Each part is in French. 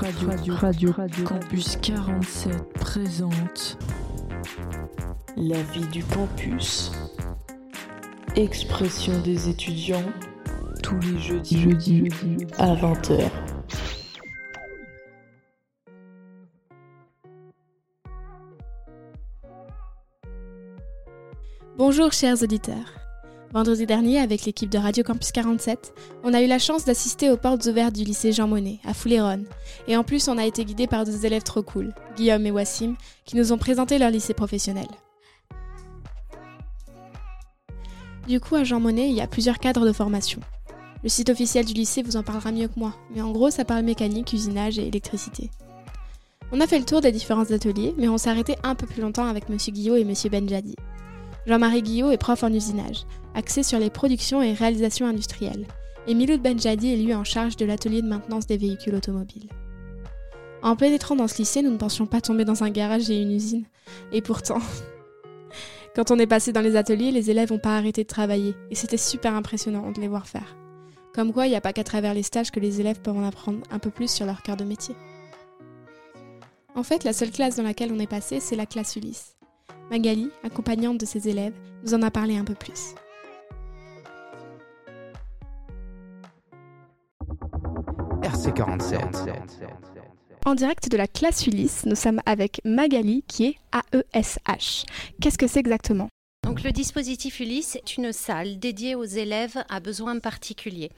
Radio, Radio, Radio, Radio, Campus 47 présente La vie du campus. Expression des étudiants tous les jeudis, jeudis, jeudis à 20h. Bonjour chers auditeurs. Vendredi dernier, avec l'équipe de Radio Campus 47, on a eu la chance d'assister aux portes ouvertes du lycée Jean Monnet, à Fouléronne. Et en plus, on a été guidés par deux élèves trop cool, Guillaume et Wassim, qui nous ont présenté leur lycée professionnel. Du coup, à Jean Monnet, il y a plusieurs cadres de formation. Le site officiel du lycée vous en parlera mieux que moi, mais en gros, ça parle mécanique, usinage et électricité. On a fait le tour des différents ateliers, mais on s'est arrêté un peu plus longtemps avec M. Guillot et M. Benjadi. Jean-Marie Guillot est prof en usinage, axé sur les productions et réalisations industrielles, et Miloud Benjadi est lui en charge de l'atelier de maintenance des véhicules automobiles. En pénétrant dans ce lycée, nous ne pensions pas tomber dans un garage et une usine. Et pourtant, quand on est passé dans les ateliers, les élèves n'ont pas arrêté de travailler, et c'était super impressionnant de les voir faire. Comme quoi, il n'y a pas qu'à travers les stages que les élèves peuvent en apprendre un peu plus sur leur cœur de métier. En fait, la seule classe dans laquelle on est passé, c'est la classe Ulysse. Magali, accompagnante de ses élèves, nous en a parlé un peu plus. RC47. En direct de la classe Ulysse, nous sommes avec Magali qui est AESH. Qu'est-ce que c'est exactement? Donc le dispositif Ulysse est une salle dédiée aux élèves à besoins particuliers.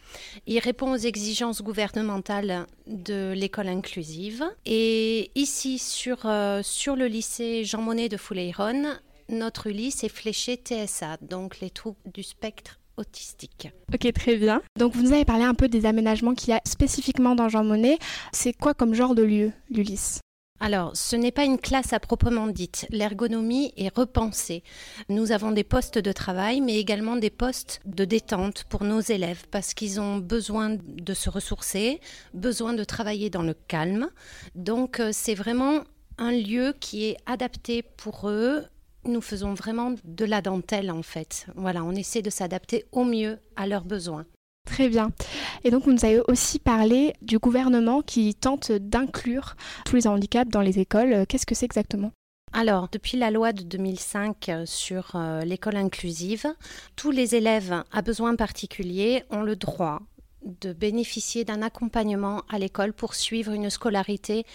Il répond aux exigences gouvernementales de l'école inclusive. Et ici, sur, euh, le lycée Jean Monnet de Fouleiron, notre Ulysse est fléché TSA, donc les troubles du spectre autistique. Ok, très bien. Donc vous nous avez parlé un peu des aménagements qu'il y a spécifiquement dans Jean Monnet. C'est quoi comme genre de lieu, l'Ulysse? Alors, ce n'est pas une classe à proprement dite. L'ergonomie est repensée. Nous avons des postes de travail, mais également des postes de détente pour nos élèves, parce qu'ils ont besoin de se ressourcer, besoin de travailler dans le calme. Donc, euh, c'est vraiment un lieu qui est adapté pour eux. Nous faisons vraiment de la dentelle, en fait. Voilà, on essaie de s'adapter au mieux à leurs besoins. Très bien. Et donc, vous nous avez aussi parlé du gouvernement qui tente d'inclure tous les handicaps dans les écoles. Qu'est-ce que c'est exactement? Alors, depuis la loi de 2005 sur euh, l'école inclusive, tous les élèves à besoins particuliers ont le droit de bénéficier d'un accompagnement à l'école pour suivre une scolarité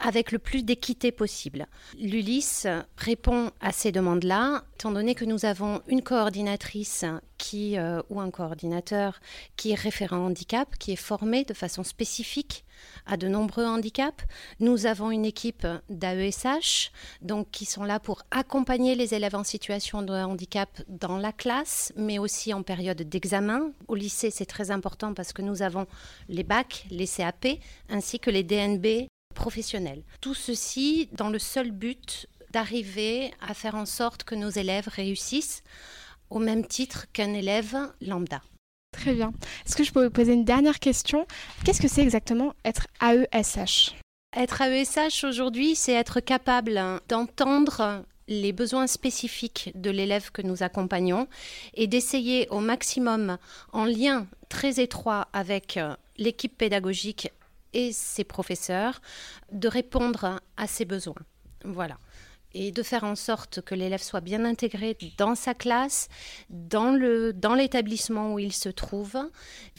avec le plus d'équité possible. L'ULIS répond à ces demandes-là, étant donné que nous avons une coordinatrice qui, euh, ou un coordinateur qui est référent handicap, qui est formé de façon spécifique à de nombreux handicaps. Nous avons une équipe d'AESH, donc qui sont là pour accompagner les élèves en situation de handicap dans la classe, mais aussi en période d'examen. Au lycée, c'est très important parce que nous avons les bacs, les CAP, ainsi que les DNB professionnels. Tout ceci dans le seul but d'arriver à faire en sorte que nos élèves réussissent au même titre qu'un élève lambda. Très bien. Est-ce que je peux vous poser une dernière question? Qu'est-ce que c'est exactement être AESH Être AESH aujourd'hui, c'est être capable d'entendre les besoins spécifiques de l'élève que nous accompagnons et d'essayer au maximum, en lien très étroit avec l'équipe pédagogique et ses professeurs de répondre à ses besoins. Voilà. Et de faire en sorte que l'élève soit bien intégré dans sa classe, dans, le, dans l'établissement où il se trouve,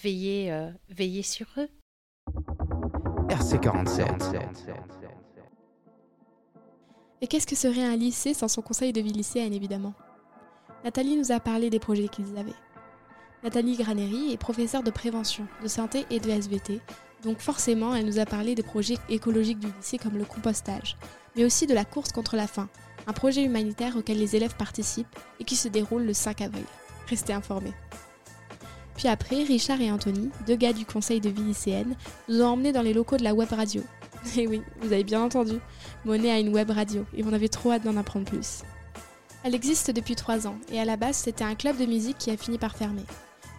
veiller, euh, veiller sur eux. RC47. Et qu'est-ce que serait un lycée sans son conseil de vie lycéenne, évidemment? Nathalie nous a parlé des projets qu'ils avaient. Nathalie Graneri est professeure de prévention, de santé et de SVT donc forcément, elle nous a parlé des projets écologiques du lycée comme le compostage, mais aussi de la course contre la faim, un projet humanitaire auquel les élèves participent et qui se déroule le 5 avril. Restez informés. Puis après, Richard et Anthony, deux gars du conseil de vie lycéenne, nous ont emmenés dans les locaux de la web radio. Et oui, vous avez bien entendu, Monet a une web radio et on avait trop hâte d'en apprendre plus. Elle existe depuis trois ans et à la base c'était un club de musique qui a fini par fermer.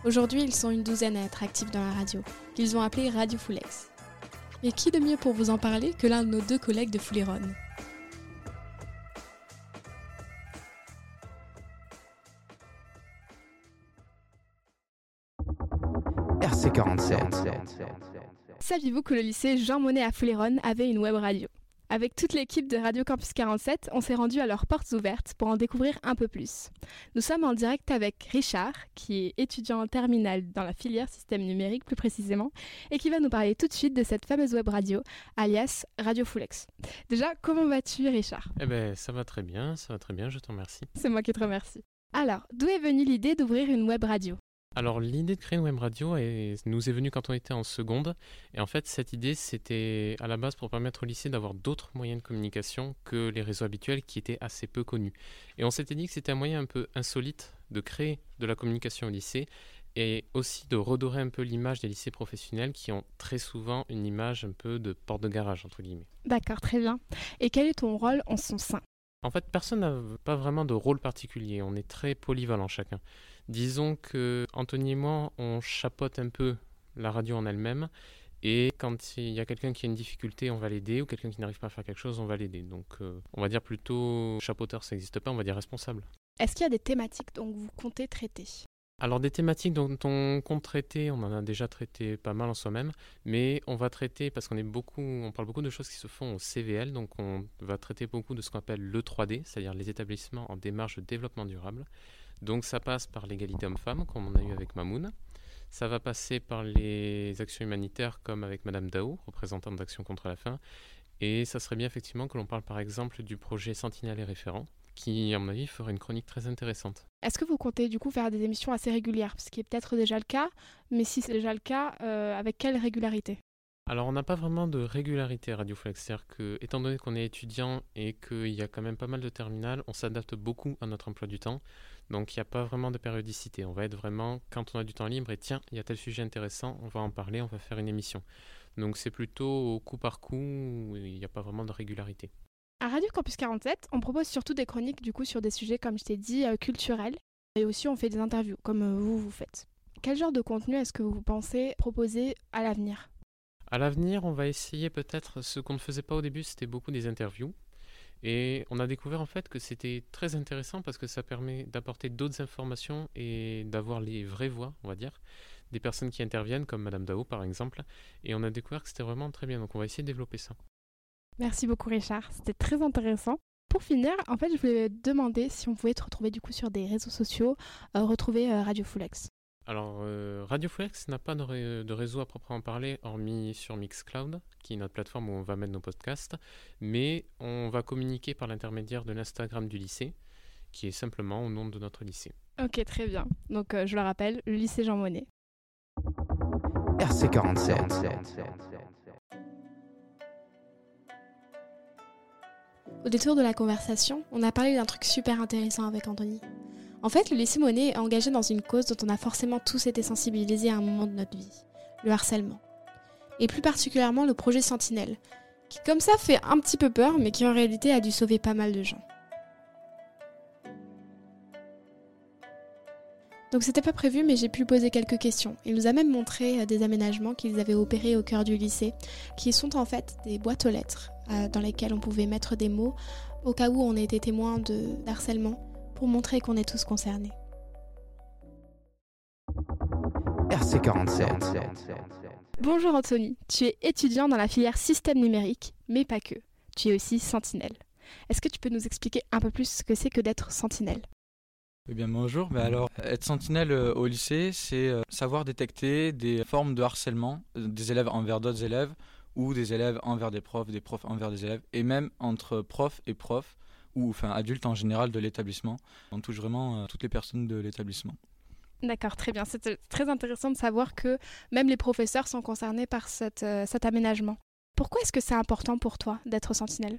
Aujourd'hui, ils sont une douzaine à être actifs dans la radio, qu'ils ont appelé Radio Foulex. Et qui de mieux pour vous en parler que l'un de nos deux collègues de Fouléron RC47. Saviez-vous que le lycée Jean Monnet à Fouléronne avait une web radio? Avec toute l'équipe de Radio Campus 47, on s'est rendu à leurs portes ouvertes pour en découvrir un peu plus. Nous sommes en direct avec Richard, qui est étudiant en terminale dans la filière système numérique plus précisément, et qui va nous parler tout de suite de cette fameuse web radio, alias Radio Fullex. Déjà, comment vas-tu Richard? Eh ben, ça va très bien, ça va très bien, je te remercie. C'est moi qui te remercie. Alors, d'où est venue l'idée d'ouvrir une web radio? Alors l'idée de créer une web radio nous est venue quand on était en seconde. Et en fait cette idée c'était à la base pour permettre au lycée d'avoir d'autres moyens de communication que les réseaux habituels qui étaient assez peu connus. Et on s'était dit que c'était un moyen un peu insolite de créer de la communication au lycée et aussi de redorer un peu l'image des lycées professionnels qui ont très souvent une image un peu de porte de garage entre guillemets. D'accord, très bien. Et quel est ton rôle en son sein? En fait, personne n'a pas vraiment de rôle particulier. On est très polyvalent chacun. Disons que Anthony et moi, on chapote un peu la radio en elle-même. Et quand il y a quelqu'un qui a une difficulté, on va l'aider, ou quelqu'un qui n'arrive pas à faire quelque chose, on va l'aider. Donc euh, on va dire plutôt chapeauteur, ça n'existe pas, on va dire responsable. Est-ce qu'il y a des thématiques dont vous comptez traiter? Alors des thématiques dont on compte traiter, on en a déjà traité pas mal en soi-même, mais on va traiter, parce qu'on est beaucoup, on parle beaucoup de choses qui se font au CVL, donc on va traiter beaucoup de ce qu'on appelle le 3D, c'est-à-dire les établissements en démarche de développement durable. Donc ça passe par l'égalité homme-femme, comme on a eu avec Mamoun. Ça va passer par les actions humanitaires, comme avec Madame Dao, représentante d'Action contre la faim. Et ça serait bien effectivement que l'on parle par exemple du projet Sentinelle et référent, qui, à mon avis, fera une chronique très intéressante. Est-ce que vous comptez du coup faire des émissions assez régulières? Ce qui est peut-être déjà le cas, mais si c'est déjà le cas, euh, avec quelle régularité? Alors on n'a pas vraiment de régularité à Radio Flex, c'est-à-dire que étant donné qu'on est étudiant et qu'il y a quand même pas mal de terminales, on s'adapte beaucoup à notre emploi du temps, donc il n'y a pas vraiment de périodicité. On va être vraiment quand on a du temps libre et tiens, il y a tel sujet intéressant, on va en parler, on va faire une émission. Donc c'est plutôt au coup par coup, il n'y a pas vraiment de régularité. À Radio Campus 47, on propose surtout des chroniques du coup sur des sujets comme je t'ai dit euh, culturels et aussi on fait des interviews comme euh, vous vous faites. Quel genre de contenu est-ce que vous pensez proposer à l'avenir? À l'avenir, on va essayer peut-être ce qu'on ne faisait pas au début, c'était beaucoup des interviews. Et on a découvert en fait que c'était très intéressant parce que ça permet d'apporter d'autres informations et d'avoir les vraies voix, on va dire, des personnes qui interviennent, comme Madame Dao par exemple. Et on a découvert que c'était vraiment très bien. Donc on va essayer de développer ça. Merci beaucoup Richard, c'était très intéressant. Pour finir, en fait, je voulais demander si on pouvait te retrouver du coup sur des réseaux sociaux, euh, retrouver euh, Radio Fulex. Alors, euh, Radio Fulex n'a pas de, réseau à proprement parler, hormis sur Mixcloud, qui est notre plateforme où on va mettre nos podcasts, mais on va communiquer par l'intermédiaire de l'Instagram du lycée, qui est simplement au nom de notre lycée. Ok, très bien. Donc, je le rappelle, le lycée Jean Monnet. RC47. Au détour de la conversation, on a parlé d'un truc super intéressant avec Anthony. En fait, le lycée Monet est engagé dans une cause dont on a forcément tous été sensibilisés à un moment de notre vie, le harcèlement. Et plus particulièrement le projet Sentinelle, qui comme ça fait un petit peu peur, mais qui en réalité a dû sauver pas mal de gens. Donc c'était pas prévu, mais j'ai pu poser quelques questions. Il nous a même montré euh, des aménagements qu'ils avaient opérés au cœur du lycée, qui sont en fait des boîtes aux lettres euh, dans lesquelles on pouvait mettre des mots au cas où on était témoin de harcèlement, pour montrer qu'on est tous concernés. RC47. Bonjour Anthony, tu es étudiant dans la filière système numérique, mais pas que. Tu es aussi sentinelle. Est-ce que tu peux nous expliquer un peu plus ce que c'est que d'être sentinelle? Eh bien bonjour, bah, alors être sentinelle euh, au lycée, c'est euh, savoir détecter des formes de harcèlement euh, des élèves envers d'autres élèves ou des élèves envers des profs, des profs envers des élèves, et même entre profs et profs, ou enfin adultes en général de l'établissement. On touche vraiment toutes les personnes de l'établissement. D'accord, très bien. C'est très intéressant de savoir que même les professeurs sont concernés par cet aménagement. Pourquoi est-ce que c'est important pour toi d'être sentinelle?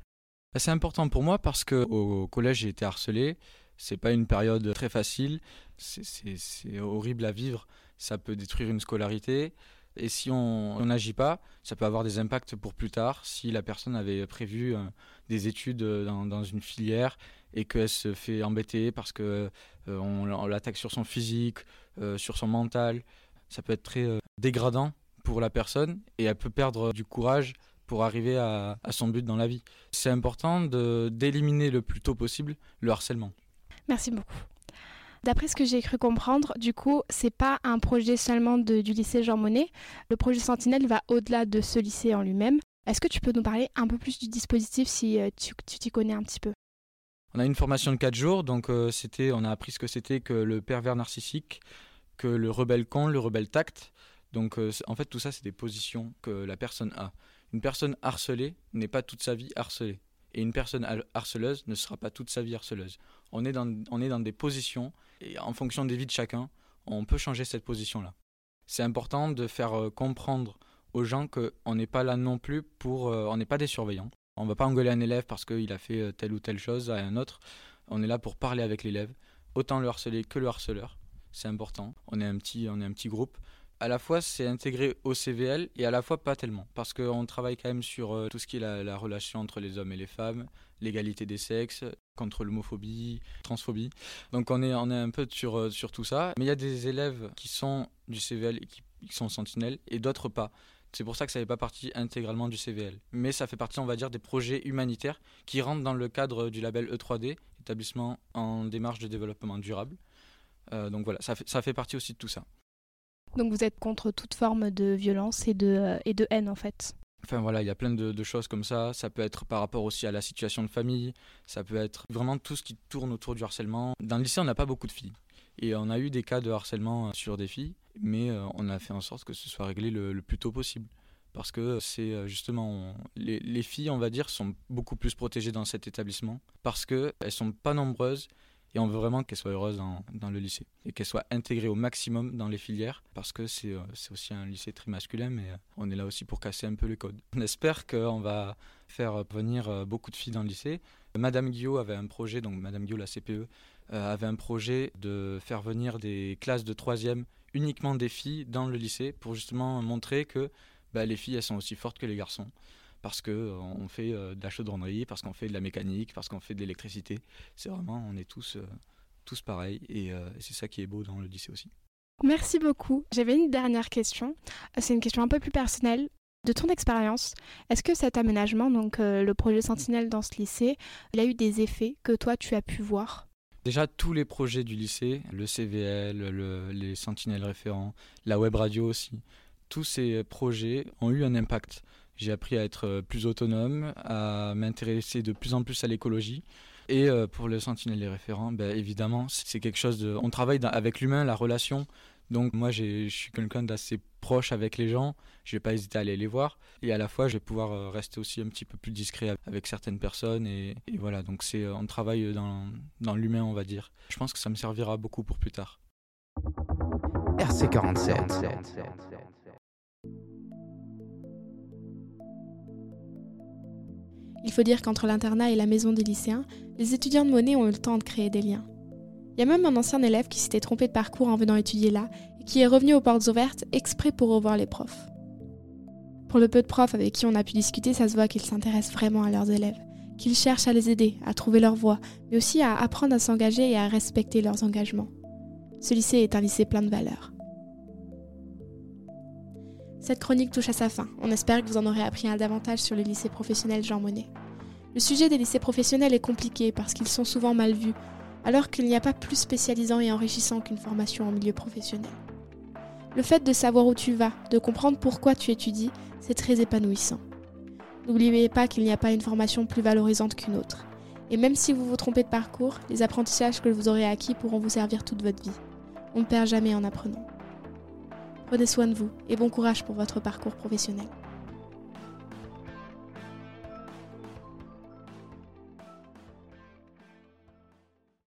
Bah, C'est important pour moi parce que au collège j'ai été harcelé c'est pas une période très facile, c'est horrible à vivre, ça peut détruire une scolarité. Et si on n'agit pas, ça peut avoir des impacts pour plus tard. Si la personne avait prévu euh, des études euh, dans, une filière et qu'elle se fait embêter parce que euh, l'attaque sur son physique, sur son mental, ça peut être très dégradant pour la personne et elle peut perdre du courage pour arriver à son but dans la vie. C'est important d'éliminer le plus tôt possible le harcèlement. Merci beaucoup. D'après ce que j'ai cru comprendre, du coup, c'est pas un projet seulement du lycée Jean Monnet. Le projet Sentinelle va au-delà de ce lycée en lui-même. Est-ce que tu peux nous parler un peu plus du dispositif si euh, tu t'y connais un petit peu? On a une formation de 4 jours, donc euh, on a appris ce que c'était que le pervers narcissique, que le rebelle con, le rebelle tact. Donc euh, en fait tout ça c'est des positions que la personne a. Une personne harcelée n'est pas toute sa vie harcelée. Et une personne har- harceleuse ne sera pas toute sa vie harceleuse. On est dans, on est dans des positions, et en fonction des vies de chacun, on peut changer cette position-là. C'est important de faire euh, comprendre aux gens qu'on n'est pas là non plus pour... euh, on n'est pas des surveillants. On va pas engueuler un élève parce qu'il a fait euh, telle ou telle chose à un autre. On est là pour parler avec l'élève, autant le harceler que le harceleur. C'est important. On est un petit, on est un petit groupe. À la fois, c'est intégré au CVL et à la fois pas tellement. Parce qu'on travaille quand même sur euh, tout ce qui est la, la relation entre les hommes et les femmes, l'égalité des sexes, contre l'homophobie, transphobie. Donc on est, on est un peu sur, euh, sur tout ça. Mais il y a des élèves qui sont du CVL et qui, qui sont sentinelles et d'autres pas. C'est pour ça que ça n'est pas partie intégralement du CVL. Mais ça fait partie, on va dire, des projets humanitaires qui rentrent dans le cadre du label E3D, établissement en démarche de développement durable. Euh, donc voilà, ça fait, ça fait partie aussi de tout ça. Donc vous êtes contre toute forme de violence et de, euh, et de haine en fait. Enfin voilà, il y a plein de, choses comme ça. Ça peut être par rapport aussi à la situation de famille. Ça peut être vraiment tout ce qui tourne autour du harcèlement. Dans le lycée, on n'a pas beaucoup de filles. Et on a eu des cas de harcèlement sur des filles, mais euh, on a fait en sorte que ce soit réglé le, plus tôt possible. Parce que c'est euh, justement. les, les filles, on va dire, sont beaucoup plus protégées dans cet établissement. Parce qu'elles ne sont pas nombreuses et on veut vraiment qu'elles soient heureuses dans, le lycée. Et qu'elles soient intégrées au maximum dans les filières. Parce que c'est euh, aussi un lycée très masculin, mais euh, on est là aussi pour casser un peu les codes. On espère qu'on va faire venir euh, beaucoup de filles dans le lycée. Madame Guillot avait un projet, donc Madame Guillot, la CPE, avait un projet de faire venir des classes de troisième uniquement des filles dans le lycée pour justement montrer que bah, les filles elles sont aussi fortes que les garçons parce que euh, fait euh, de la chaudronnerie, parce qu'on fait de la mécanique, parce qu'on fait de l'électricité. C'est vraiment, on est tous, euh, tous pareils et c'est ça qui est beau dans le lycée aussi. Merci beaucoup. J'avais une dernière question. C'est une question un peu plus personnelle. De ton expérience, est-ce que cet aménagement, donc euh, le projet Sentinelle dans ce lycée, il a eu des effets que toi tu as pu voir? Déjà, tous les projets du lycée, le CVL, le- les sentinelles référents, la web radio aussi, tous ces projets ont eu un impact. J'ai appris à être euh, plus autonome, à m'intéresser de plus en plus à l'écologie. Et euh, pour le sentinelle et référents, ben, évidemment, c'est quelque chose de... On travaille avec l'humain, la relation. Donc moi, je suis quelqu'un d'assez proche avec les gens. Je vais pas hésiter à aller les voir. Et à la fois, je vais pouvoir euh, rester aussi un petit peu plus discret avec certaines personnes. Et, voilà, donc c'est on travaille dans, dans l'humain, on va dire. Je pense que ça me servira beaucoup pour plus tard. RC47. Il faut dire qu'entre l'internat et la maison des lycéens, les étudiants de Monet ont eu le temps de créer des liens. Il y a même un ancien élève qui s'était trompé de parcours en venant étudier là et qui est revenu aux portes ouvertes exprès pour revoir les profs. Pour le peu de profs avec qui on a pu discuter, ça se voit qu'ils s'intéressent vraiment à leurs élèves, qu'ils cherchent à les aider, à trouver leur voie, mais aussi à apprendre à s'engager et à respecter leurs engagements. Ce lycée est un lycée plein de valeurs. Cette chronique touche à sa fin. On espère que vous en aurez appris un davantage sur le lycée professionnel Jean Monnet. Le sujet des lycées professionnels est compliqué parce qu'ils sont souvent mal vus, alors qu'il n'y a pas plus spécialisant et enrichissant qu'une formation en milieu professionnel. Le fait de savoir où tu vas, de comprendre pourquoi tu étudies, c'est très épanouissant. N'oubliez pas qu'il n'y a pas une formation plus valorisante qu'une autre. Et même si vous vous trompez de parcours, les apprentissages que vous aurez acquis pourront vous servir toute votre vie. On ne perd jamais en apprenant. Prenez soin de vous et bon courage pour votre parcours professionnel.